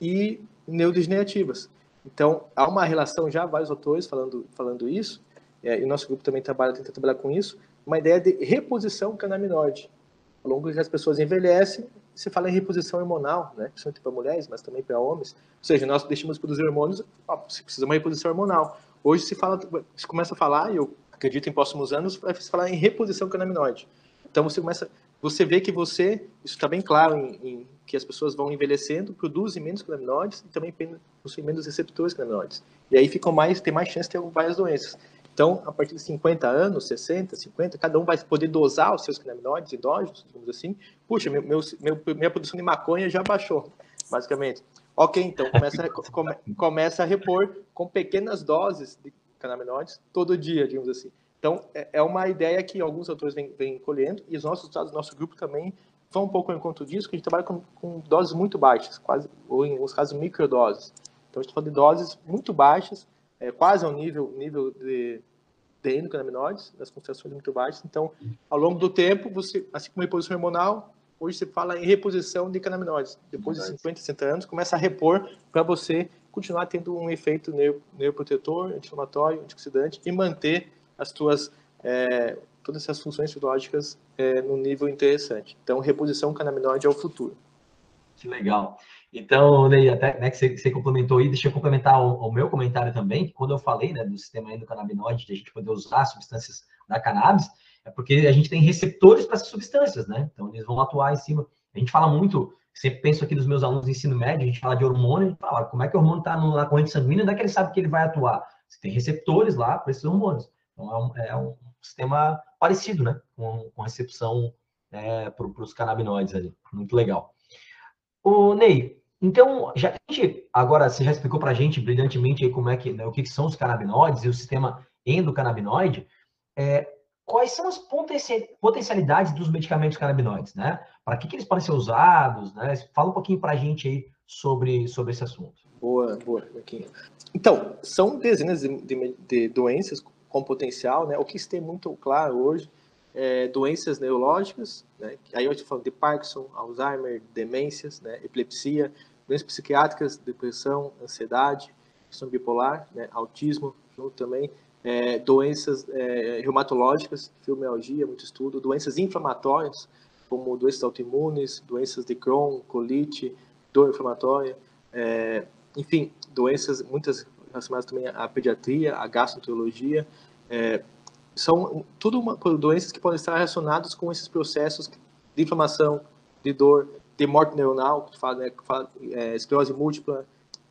e neurodegenerativas. Então, há uma relação, já vários autores falando, falando isso, é, e o nosso grupo também trabalha, tenta trabalhar com isso, uma ideia de reposição canaminoide. Ao longo que as pessoas envelhecem, se fala em reposição hormonal, né? principalmente para mulheres, mas também para homens. Ou seja, nós deixamos de produzir hormônios, ó, se precisa de uma reposição hormonal. Hoje se fala, se começa a falar, e eu acredito em próximos anos, vai se falar em reposição canaminoide. Então você começa, você vê que você, isso está bem claro em, em, que as pessoas vão envelhecendo, produzem menos canaminoides e também possuem menos receptores canaminoides. E aí ficam mais, tem mais chance de ter várias doenças. Então, a partir de 50 anos, 60, 50, cada um vai poder dosar os seus canaminoides endógenos, digamos assim. Puxa, meu, meu, minha produção de maconha já baixou, basicamente. Ok, então começa, come, começa a repor com pequenas doses de canaminoides todo dia, digamos assim. Então, é, é uma ideia que alguns autores vêm, vêm colhendo e os nossos resultados, nosso grupo também vão um pouco ao encontro disso, que a gente trabalha com, com doses muito baixas, quase, ou em alguns casos microdoses. Então, a gente fala de doses muito baixas, é, quase ao nível, nível de, de endocannabinoides, das concentrações muito baixas. Então, ao longo do tempo, você, assim como a reposição hormonal, hoje se fala em reposição de canabinoides. Depois de 50, 60 anos, começa a repor para você continuar tendo um efeito neuroprotetor, anti-inflamatório, antioxidante e manter as tuas é, todas essas funções fisiológicas é, no nível interessante. Então, reposição canabinoide é o futuro. Que legal. Então, Ney, até né, que você, você, complementou aí, deixa eu complementar o, o, meu comentário também, que quando eu falei né, do sistema endocannabinoide, de a gente poder usar substâncias da cannabis, é porque a gente tem receptores para essas substâncias, né? Então, eles vão atuar em cima. A gente fala muito, sempre penso aqui dos meus alunos de ensino médio, a gente fala de hormônio, a gente fala como é que o hormônio está na corrente sanguínea, onde é que ele sabe que ele vai atuar? Você tem receptores lá para esses hormônios. Então, é um, é um sistema parecido, né? Com, com recepção é, para os canabinoides ali. Muito legal. O Ney, então, já que a gente, agora você já explicou para a gente brilhantemente aí como é que, né, o que, que, são os canabinoides e o sistema endocannabinoide, é, quais são as potencialidades dos medicamentos canabinoides, né? Para que, que eles podem ser usados, né? Fala um pouquinho para a gente aí sobre, sobre esse assunto. Boa, boa, Marquinhos. Então, são dezenas de, de, de doenças com potencial, né? O que tem muito claro hoje é, doenças neurológicas, né? aí eu estou falando de Parkinson, Alzheimer, demências, né? epilepsia, doenças psiquiátricas, depressão, ansiedade, questão bipolar, né? autismo, também, é, doenças é, reumatológicas, fibromialgia, muito estudo, doenças inflamatórias, como doenças autoimunes, doenças de Crohn, colite, dor inflamatória, é, enfim, doenças muitas relacionadas também à pediatria, à gastroenterologia, é, são tudo uma, doenças que podem estar relacionadas com esses processos de inflamação, de dor, de morte neuronal, que fala, né, fala é, esclerose múltipla,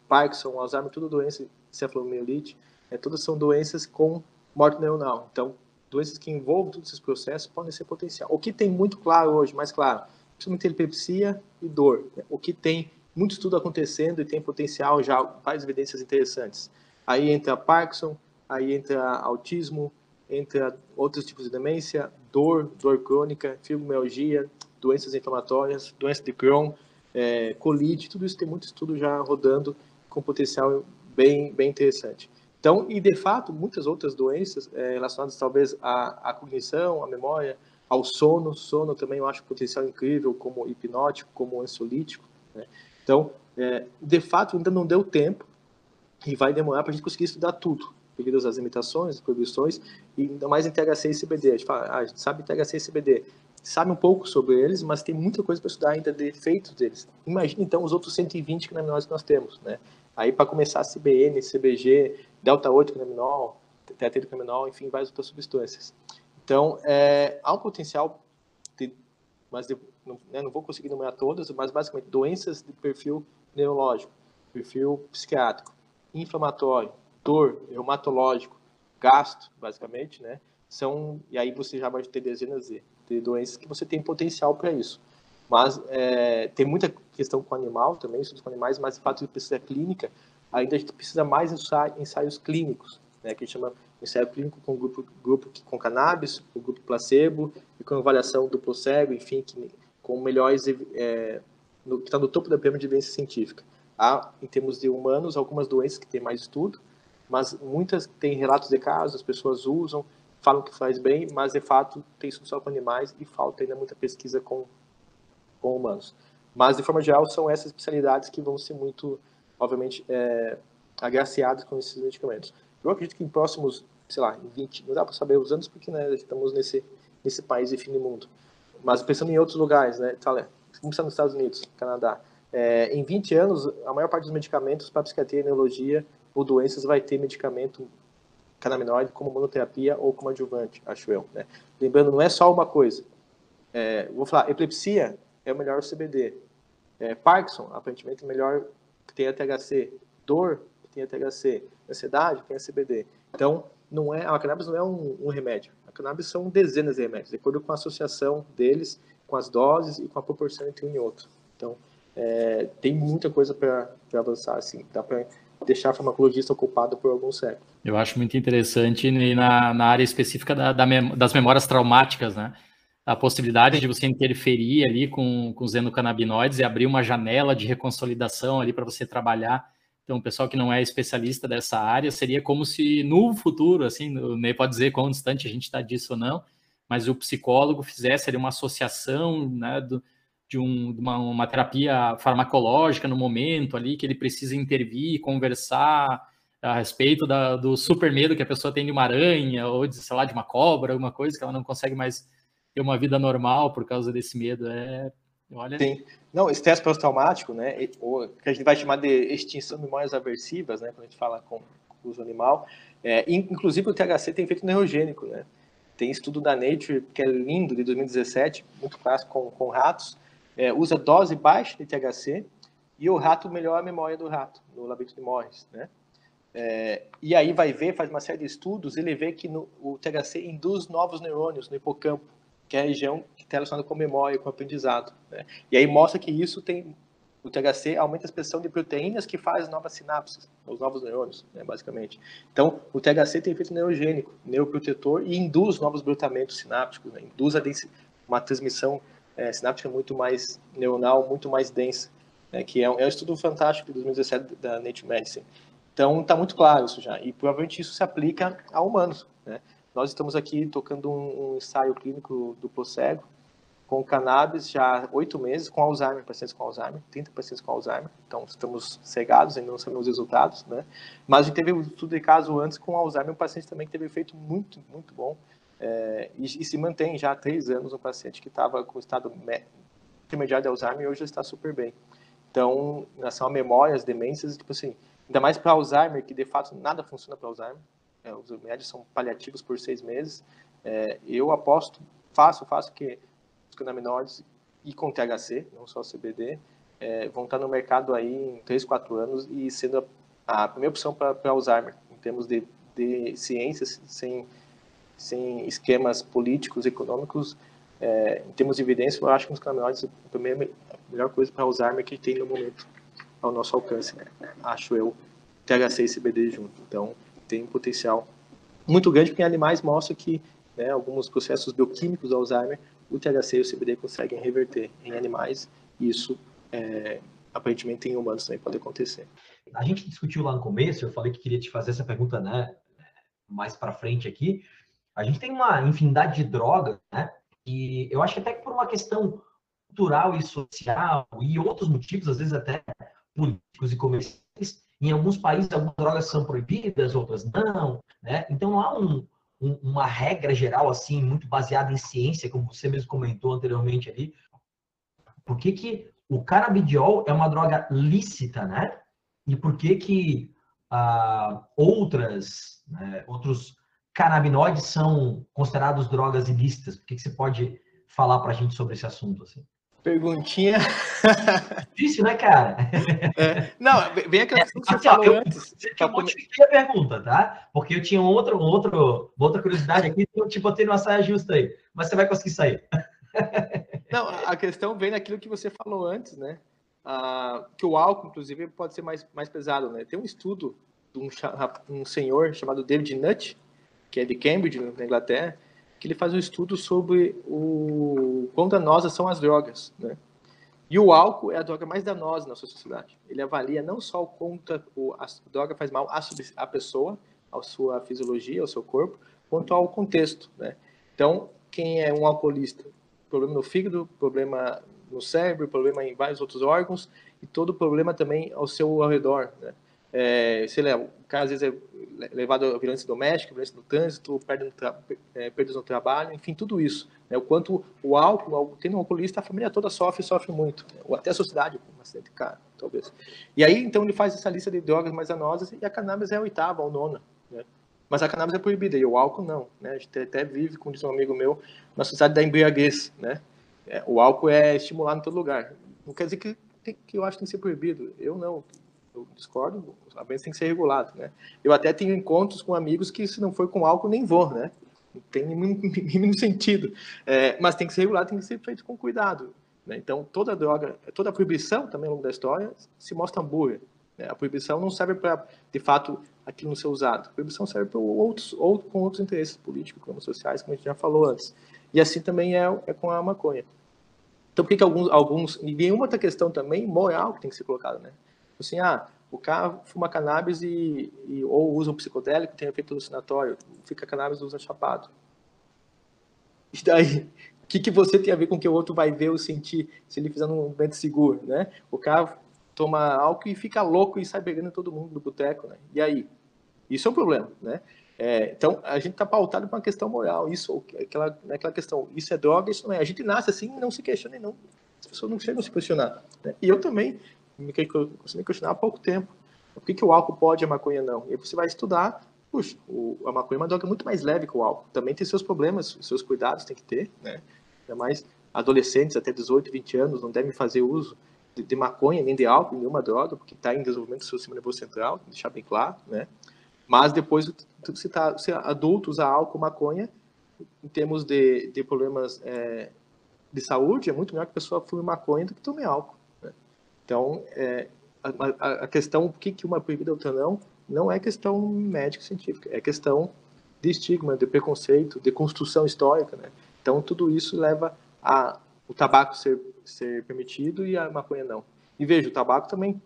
Parkinson, Alzheimer, tudo doença, cefalomielite, é, todas são doenças com morte neuronal. Então, doenças que envolvem todos esses processos podem ser potencial. O que tem muito claro hoje, mais claro, principalmente epilepsia e dor. Né? O que tem muito estudo acontecendo e tem potencial já, várias evidências interessantes. Aí entra Parkinson, aí entra autismo, entre outros tipos de demência, dor, dor crônica, fibromialgia, doenças inflamatórias, doença de Crohn, é, colite, tudo isso tem muito estudo já rodando com potencial bem, bem interessante. Então, e de fato, muitas outras doenças é, relacionadas talvez à, à cognição, à memória, ao sono, sono também eu acho potencial incrível como hipnótico, como ansiolítico. Né? Então, é, de fato, ainda não deu tempo e vai demorar para a gente conseguir estudar tudo devido às limitações, proibições, e ainda mais em THC e CBD. A gente, fala, ah, a gente sabe THC e CBD, sabe um pouco sobre eles, mas tem muita coisa para estudar ainda de efeitos deles. Imagina então os outros 120 canabinóides que nós temos, né? Aí para começar CBN, CBG, delta 8 canabinol, tetraidrocanabinol, enfim, várias outras substâncias. Então, é, há um potencial, de, mas de, não, né, não vou conseguir numerar todas, mas basicamente doenças de perfil neurológico, perfil psiquiátrico, inflamatório, dor, reumatológico, gasto, basicamente, né? São, e aí você já vai ter dezenas de, de doenças que você tem potencial para isso. Mas é, tem muita questão com animal também, estudos com animais, mas de fato de pesquisa clínica, ainda a gente precisa mais ensaios, clínicos, né? Que a gente chama ensaio clínico com grupo, grupo com cannabis, o grupo placebo, e com avaliação duplo cego, enfim, que, com melhores, é, no, que está no topo da pirâmide de evidência científica. Há, em termos de humanos, algumas doenças que têm mais estudo, mas muitas têm relatos de casos, as pessoas usam, falam que faz bem, mas de fato tem isso só com animais e falta ainda muita pesquisa com, com humanos. Mas, de forma geral, são essas especialidades que vão ser muito, obviamente, é, agraciadas com esses medicamentos. Eu acredito que em próximos, sei lá, em 20, não dá para saber os anos porque né, estamos nesse, nesse país de fim de mundo. Mas pensando em outros lugares, né, começando nos Estados Unidos, Canadá, é, em 20 anos, a maior parte dos medicamentos para psiquiatria e neurologia ou doenças vai ter medicamento canaminoide como monoterapia ou como adjuvante, acho eu. Né? Lembrando, não é só uma coisa. É, vou falar, epilepsia é o melhor CBD. É, Parkinson, aparentemente, é melhor que tem a THC. Dor, tem a THC. Ansiedade, tem a CBD. Então, não é, a cannabis não é um, um remédio. A cannabis são dezenas de remédios, de acordo com a associação deles, com as doses e com a proporção entre um e outro. Então, é, tem muita coisa para avançar, assim. Dá para deixar a farmacologista ocupada por algum século. Eu acho muito interessante na, na área específica da, da mem das memórias traumáticas, né? A possibilidade de você interferir ali com, com os endocannabinoides e abrir uma janela de reconsolidação ali para você trabalhar. Então, o pessoal que não é especialista dessa área, seria como se no futuro, assim, nem pode dizer quão distante a gente está disso ou não, mas o psicólogo fizesse ali uma associação, né, do, de, um, uma, uma, terapia farmacológica no momento ali, que ele precisa intervir, conversar a respeito da, do super medo que a pessoa tem de uma aranha, ou de, sei lá, de uma cobra, alguma coisa que ela não consegue mais ter uma vida normal por causa desse medo. É, olha... Sim. Não, estresse pós-traumático, né, ou, que a gente vai chamar de extinção de memórias aversivas, né, quando a gente fala com, com uso animal, é, inclusive o THC tem efeito neurogênico, né, tem estudo da Nature, que é lindo, de 2017, muito clássico com, com ratos, é, usa dose baixa de THC e o rato melhora a memória do rato, no labirinto de Morris, né? É, e aí vai ver, faz uma série de estudos, ele vê que no, o THC induz novos neurônios no hipocampo, que é a região que está relacionada com memória, com aprendizado. Né? E aí mostra que isso tem, o THC aumenta a expressão de proteínas que fazem novas sinapses, os novos neurônios, né, basicamente. Então, o THC tem efeito neurogênico, neuroprotetor e induz novos brotamentos sinápticos, né? induz a uma transmissão é, sináptica muito mais neuronal, muito mais densa, né, que é um, é um, estudo fantástico de 2017 da Nature Medicine. Então, está muito claro isso já, e provavelmente isso se aplica a humanos. Nós estamos aqui tocando um, um ensaio clínico duplo cego, com cannabis já há oito meses, com Alzheimer, pacientes com Alzheimer, 30 pacientes com Alzheimer, então estamos cegados, ainda não sabemos os resultados, né? Mas a gente teve um estudo de caso antes com Alzheimer, um paciente também que teve efeito muito, muito bom, é, e, e, se mantém já há três anos um paciente que estava com estado intermediário de Alzheimer e hoje está super bem. Então, em relação a memórias, demências, tipo assim, ainda mais para Alzheimer, que de fato nada funciona para Alzheimer, é, os remédios são paliativos por seis meses, é, eu aposto, faço, faço que os canabinoides e com THC, não só CBD, é, vão estar no mercado aí em três, quatro anos e sendo a, a primeira opção para Alzheimer, em termos de, de ciências, sem sem esquemas políticos, econômicos, é, em termos de evidência, eu acho que os canabinoides também é a melhor coisa para Alzheimer que tem no momento ao nosso alcance, né? acho eu, THC e CBD junto. Então, tem um potencial muito grande, porque em animais mostra que né, alguns processos bioquímicos do Alzheimer, o THC e o CBD conseguem reverter em animais, e isso é, aparentemente em humanos também pode acontecer. A gente discutiu lá no começo, eu falei que queria te fazer essa pergunta né, mais para frente aqui, a gente tem uma infinidade de drogas, né? E eu acho que até que por uma questão cultural e social e outros motivos, às vezes até políticos e comerciais, em alguns países algumas drogas são proibidas, outras não, né? Então há um, um, uma regra geral assim muito baseada em ciência, como você mesmo comentou anteriormente ali. Por que, que o canabidiol é uma droga lícita, né? E por que que ah, outras, né, outros canabinoides são considerados drogas ilícitas? O que, que você pode falar para a gente sobre esse assunto? Assim? Perguntinha. Difícil, né, cara? É. Não, bem aquela questão que você assim, falou eu, antes. Eu modifiquei a pergunta, tá? Porque eu tinha um outro, um outro, outra curiosidade aqui, então eu te botei numa saia justa aí. Mas você vai conseguir sair. Não, a questão vem naquilo que você falou antes, né? Ah, que o álcool, inclusive, pode ser mais, mais pesado, né? Tem um estudo de um, um senhor chamado David Nutt, que é de Cambridge, na Inglaterra, que ele faz um estudo sobre o quão danosas são as drogas, né? E o álcool é a droga mais danosa na sociedade. Ele avalia não só o quanto a droga faz mal à pessoa, à sua fisiologia, ao seu corpo, quanto ao contexto. Né? Então, quem é um alcoolista, problema no fígado, problema no cérebro, problema em vários outros órgãos e todo problema também ao seu ao redor. Né? É, sei lá, o cara às vezes é levado à violência doméstica, violência no trânsito, perde no é, perdas no trabalho, enfim, tudo isso. Né? O quanto o álcool, tendo um alcoolista, a família toda sofre, sofre muito. Né? Ou até a sociedade, um acidente cara, talvez. E aí, então, ele faz essa lista de drogas mais danosas e a cannabis é a oitava ou nona. Né? Mas a cannabis é proibida e o álcool não. Né? A gente até vive, como diz um amigo meu, na sociedade da embriaguez. Né? É, o álcool é estimulado em todo lugar. Não quer dizer que, que eu acho que tem que ser proibido. Eu não eu discordo, a bem tem que ser regulado, né? Eu até tenho encontros com amigos que se não for com álcool nem vou, né? Não tem nenhum, nenhum sentido. É, mas tem que ser regulado, tem que ser feito com cuidado. Né? Então, toda droga, toda proibição também ao longo da história se mostra hambúrguer. Né? A proibição não serve para, de fato, aquilo não ser usado. A proibição serve para outros, ou com outros interesses políticos, como sociais, como a gente já falou antes. E assim também é, é com a maconha. Então, por que, que alguns, alguns. E nenhuma outra questão também moral que tem que ser colocada, né? Assim, ah, o cara fuma cannabis e, e ou usa um psicodélico, tem efeito alucinatório, fica cannabis usa chapado. E daí, o que, que você tem a ver com o que o outro vai ver ou sentir se ele fizer num ambiente seguro, né? O cara toma álcool e fica louco e sai pegando todo mundo do boteco, né? E aí? Isso é um problema, né? É, então, a gente está pautado por uma questão moral, isso, aquela, aquela questão, isso é droga, isso não é. A gente nasce assim não se questiona e não. As pessoas não chegam a se questionar. Né? E eu também, me consegui questionar há pouco tempo. Por que, que o álcool pode e a maconha não? E aí você vai estudar, puxa, o, a maconha é uma droga muito mais leve que o álcool. Também tem seus problemas, seus cuidados tem que ter, né? Ainda mais adolescentes até 18, 20 anos não devem fazer uso de, de maconha nem de álcool, nenhuma droga, porque está em desenvolvimento do seu sistema nervoso central, deixar bem claro, né? Mas depois, se, tá, se adulto usar álcool, maconha, em termos de, de problemas é, de saúde, é muito melhor que a pessoa fume maconha do que tome álcool. Então, é, a, a, questão por que, que uma proibida outra não, não é questão médico-científica, é questão de estigma, de preconceito, de construção histórica, né? Então, tudo isso leva a o tabaco ser, ser permitido e a maconha não. E veja, o tabaco também,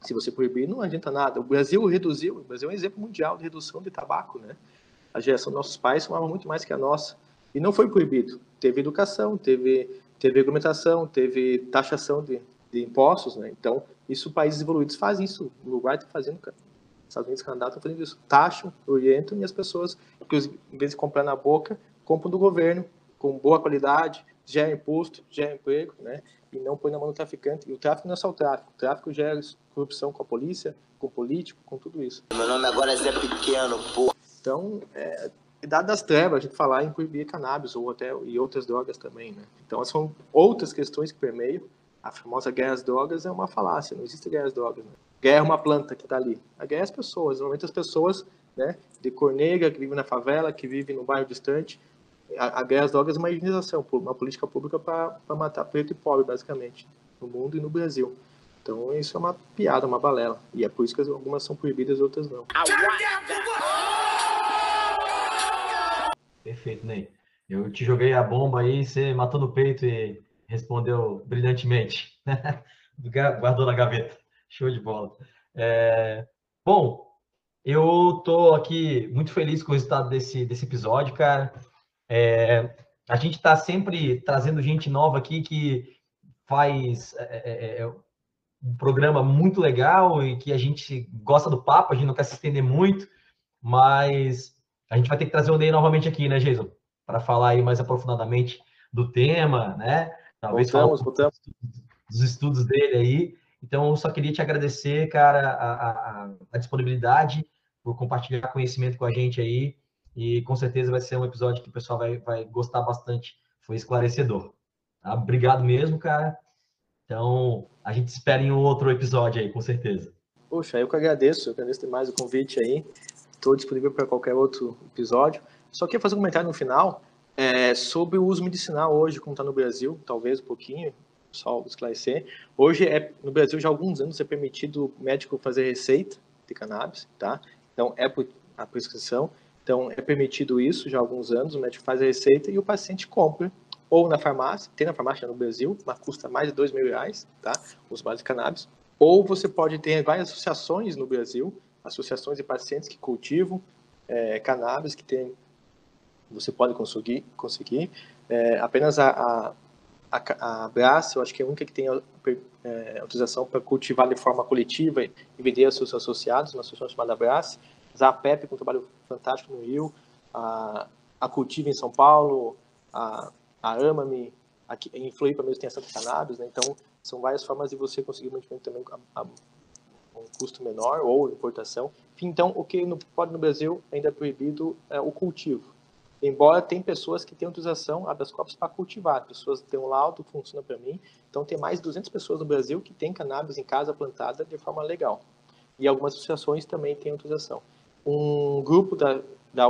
se você proibir, não adianta nada. O Brasil reduziu, o Brasil é um exemplo mundial de redução de tabaco, né? A geração dos nossos pais fumava muito mais que a nossa. E não foi proibido. Teve educação, teve, teve regulamentação, teve taxação de, de impostos, né? Então, isso países evoluídos fazem isso. O Uruguai está fazendo, Estados Unidos e Canadá estão fazendo isso. Taxam, orientam e as pessoas, em vez de comprar na boca, compram do governo com boa qualidade, gera imposto, gera emprego, né? E não põe na mão do traficante. E o tráfico não é só o tráfico. O tráfico gera corrupção com a polícia, com o político, com tudo isso. Meu nome agora é Zé Pequeno, pô. Então, é, dado das trevas a gente falar em proibir cannabis ou até e outras drogas também, né? Então, são outras questões que permeiam a famosa guerra às drogas é uma falácia, não existe guerra às drogas. Né? Guerra é uma planta que está ali. A guerra é as pessoas, normalmente as pessoas né, de cor negra, que vivem na favela, que vivem no bairro distante. A, a guerra às drogas é uma higienização, uma política pública para matar preto e pobre, basicamente, no mundo e no Brasil. Então isso é uma piada, uma balela. E é por isso que algumas são proibidas e outras não. Perfeito, Ney. Eu te joguei a bomba aí, você matou no peito e respondeu brilhantemente. Guardou na gaveta. Show de bola. É, bom, eu tô aqui muito feliz com o resultado desse, desse episódio, cara. É, a gente está sempre trazendo gente nova aqui que faz é, é, é, um programa muito legal e que a gente gosta do papo, a gente não quer se estender muito, mas a gente vai ter que trazer o Ney novamente aqui, né, Jason? Para falar aí mais aprofundadamente do tema, né? Talvez voltamos, voltamos. dos estudos dele aí. Então, eu só queria te agradecer, cara, a, a, a, disponibilidade por compartilhar conhecimento com a gente aí. E com certeza vai ser um episódio que o pessoal vai, vai gostar bastante. Foi esclarecedor. Tá? Obrigado mesmo, cara. Então, a gente espera em um outro episódio aí, com certeza. Poxa, eu que agradeço. Eu agradeço demais o convite aí. Estou disponível para qualquer outro episódio. Só queria fazer um comentário no final é, sobre o uso medicinal hoje, como está no Brasil, talvez um pouquinho, só esclarecer. Hoje, é, no Brasil, já há alguns anos, é permitido o médico fazer receita de cannabis, tá? Então, é a prescrição. Então, é permitido isso já há alguns anos, o médico faz a receita e o paciente compra ou na farmácia, tem na farmácia no Brasil, mas custa mais de dois mil reais, tá? Os bases de cannabis. Ou você pode ter várias associações no Brasil, associações de pacientes que cultivam é, cannabis, que tem, você pode conseguir, conseguir. É, apenas a, a, a, a eu acho que é a única que tem é, autorização para cultivar de forma coletiva e vender aos seus associados, uma associação chamada Brás. A PEP, com um trabalho fantástico no Rio, a, a Cultiva em São Paulo, a, a Amame, aqui, em Floripa mesmo tem a Santa Cannabis, né? então são várias formas de você conseguir mantimento também a, a, um custo menor ou importação. Então, o que não pode no Brasil ainda é proibido é o cultivo. Embora tem pessoas que têm autorização habeas corpus para cultivar, pessoas têm um laudo, funciona para mim. Então, tem mais de 200 pessoas no Brasil que têm cannabis em casa plantada de forma legal. E algumas associações também têm autorização. Um grupo da, da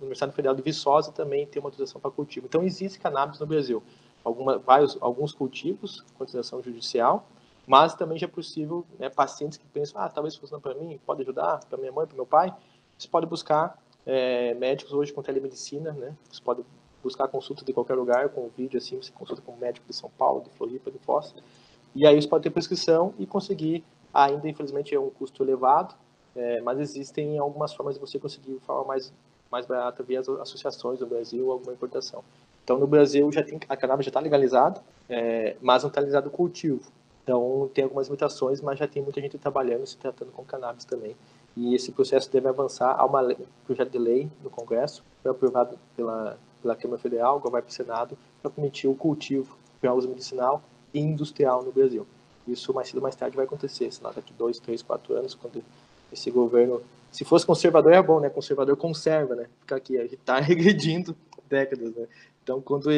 Universidade Federal de Viçosa também tem uma autorização para cultivo. Então, existe cannabis no Brasil. Alguma, vários, alguns cultivos com autorização judicial, mas também já é possível, né, pacientes que pensam, ah, talvez funcione para mim, pode ajudar, para minha mãe, para meu pai, você pode buscar é, médicos hoje com telemedicina, né? Você pode buscar consulta de qualquer lugar com um vídeo assim, você consulta com um médico de São Paulo, de Floripa, de Foz. E aí você pode ter prescrição e conseguir, ainda infelizmente é um custo elevado, é, mas existem algumas formas de você conseguir de forma mais mais barata via as associações do Brasil, alguma importação. Então no Brasil já tem a cannabis já está legalizado, é, mas não está legalizado o cultivo. Então tem algumas limitações, mas já tem muita gente trabalhando se tratando com cannabis também e esse processo deve avançar a um projeto de lei no Congresso, foi aprovado pela, pela Câmara Federal, agora vai para o Senado, para permitir o cultivo para uso medicinal e industrial no Brasil. Isso mais cedo ou mais tarde vai acontecer, sei lá, daqui dois, três, quatro anos, quando esse governo, se fosse conservador é bom, né? Conservador conserva, né? Fica aqui, a gente está regredindo décadas, né? Então, quando,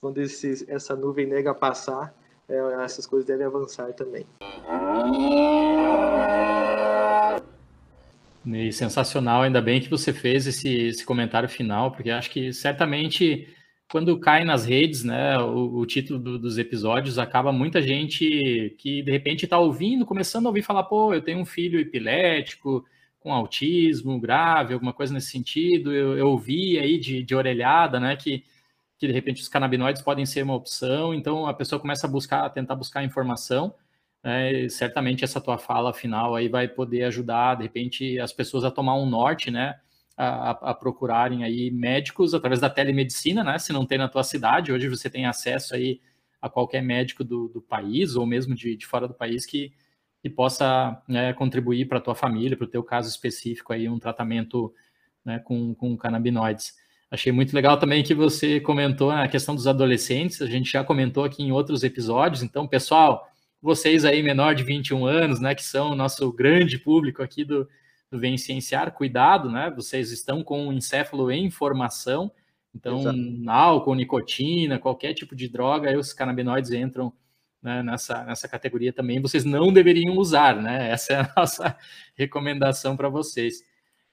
quando esse, essa nuvem negra passar, é, essas coisas devem avançar também. E sensacional, ainda bem que você fez esse, esse comentário final, porque acho que certamente quando cai nas redes, né, o, o título do, dos episódios acaba muita gente que de repente está ouvindo, começando a ouvir falar, pô, eu tenho um filho epilético, com autismo grave, alguma coisa nesse sentido. Eu, eu ouvi aí de, de orelhada, né, que, que de repente os canabinoides podem ser uma opção. Então a pessoa começa a buscar, a tentar buscar informação. É, certamente essa tua fala final aí vai poder ajudar, de repente, as pessoas a tomar um norte, né? A, a, procurarem aí médicos através da telemedicina, né? Se não tem na tua cidade, hoje você tem acesso aí a qualquer médico do, do país ou mesmo de, de, fora do país que, que possa né, contribuir para a tua família, para o teu caso específico aí, um tratamento né, com, com canabinoides. Achei muito legal também que você comentou a questão dos adolescentes, a gente já comentou aqui em outros episódios, então, pessoal, vocês aí, menor de 21 anos, né, que são o nosso grande público aqui do, do Vem Cienciar, cuidado, né, vocês estão com o encéfalo em formação, então Exato. álcool, nicotina, qualquer tipo de droga, aí os canabinoides entram né, nessa, nessa categoria também, vocês não deveriam usar, né, essa é a nossa recomendação para vocês.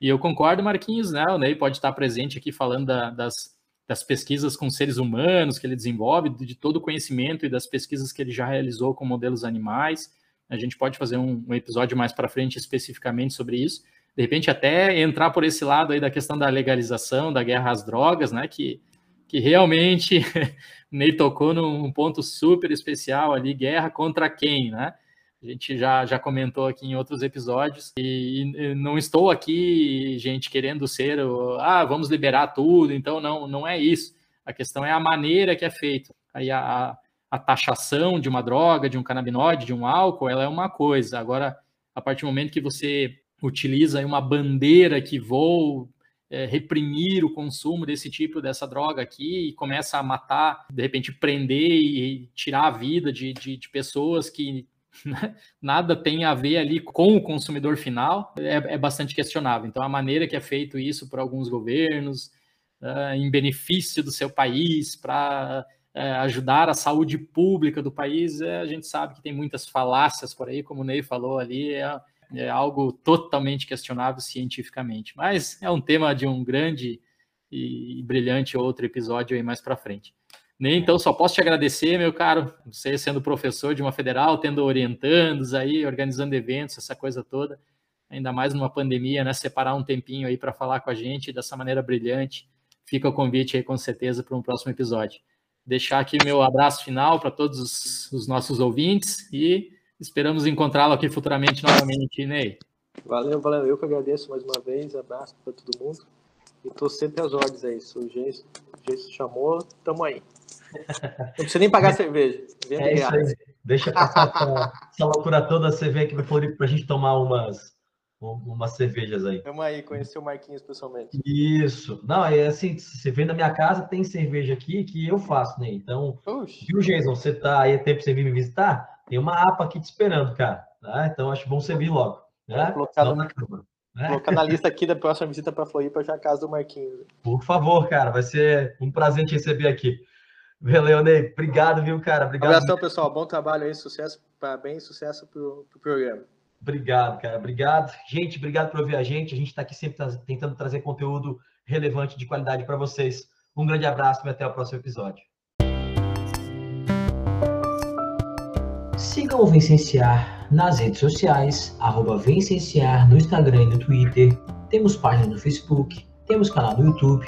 E eu concordo, Marquinhos, né, o Ney pode estar presente aqui falando da, das das pesquisas com seres humanos que ele desenvolve, de todo o conhecimento e das pesquisas que ele já realizou com modelos animais. A gente pode fazer um, um episódio mais para frente especificamente sobre isso. De repente, até entrar por esse lado aí da questão da legalização, da guerra às drogas, né? Que, que realmente Ney tocou num ponto super especial ali, guerra contra quem, né? A gente já, já comentou aqui em outros episódios. E, não estou aqui, gente, querendo ser, ah, vamos liberar tudo. Então, não, não é isso. A questão é a maneira que é feito. Aí a, a taxação de uma droga, de um canabinoide, de um álcool, ela é uma coisa. Agora, a partir do momento que você utiliza uma bandeira que vou é, reprimir o consumo desse tipo, dessa droga aqui, e começa a matar, de repente prender e tirar a vida de, de, de pessoas que nada tem a ver ali com o consumidor final, é, é bastante questionável. Então, a maneira que é feito isso por alguns governos, uh, em benefício do seu país, para uh, é, ajudar a saúde pública do país, uh, a gente sabe que tem muitas falácias por aí, como o Ney falou ali, é, é algo totalmente questionável cientificamente. Mas é um tema de um grande e brilhante outro episódio aí mais para frente. Então, só posso te agradecer, meu caro, você sendo professor de uma federal, tendo orientandos aí, organizando eventos, essa coisa toda, ainda mais numa pandemia, né? Separar um tempinho aí para falar com a gente dessa maneira brilhante. Fica o convite aí, com certeza, para um próximo episódio. deixar aqui meu abraço final para todos os, os, nossos ouvintes e esperamos encontrá-lo aqui futuramente novamente, Ney. Valeu, valeu. Eu que agradeço mais uma vez. Abraço para todo mundo. E tô sempre às ordens aí. Se o Geiso, chamou, tamo aí. Não precisa nem pagar cerveja. é isso aí. Deixa passar essa, essa loucura toda, você vem aqui no Floripa pra gente tomar umas, umas cervejas aí. Vamos aí, conhecer o Marquinhos pessoalmente. Isso. Não, é assim, você vem na minha casa, tem cerveja aqui que eu faço, né? Então, Oxi. viu, Jason, você tá aí, é tempo pra você vir me visitar? Tem uma APA aqui te esperando, cara. Tá? Então, acho bom você vir logo. Né? Colocar, na, né? colocar na lista aqui da próxima visita para Floripa já a casa do Marquinhos. Por favor, cara, vai ser um prazer te receber aqui. Valeu, Ney. Obrigado, viu, cara? Obrigado. Abração, pessoal. Bom trabalho aí, sucesso, parabéns, sucesso pro, pro programa. Obrigado, cara. Obrigado. Gente, obrigado por ouvir a gente. A gente está aqui sempre tentando trazer conteúdo relevante de qualidade para vocês. Um grande abraço e até o próximo episódio. Sigam o Vencenciar nas redes sociais, arroba Vencenciar no Instagram e no Twitter. Temos página no Facebook, temos canal no YouTube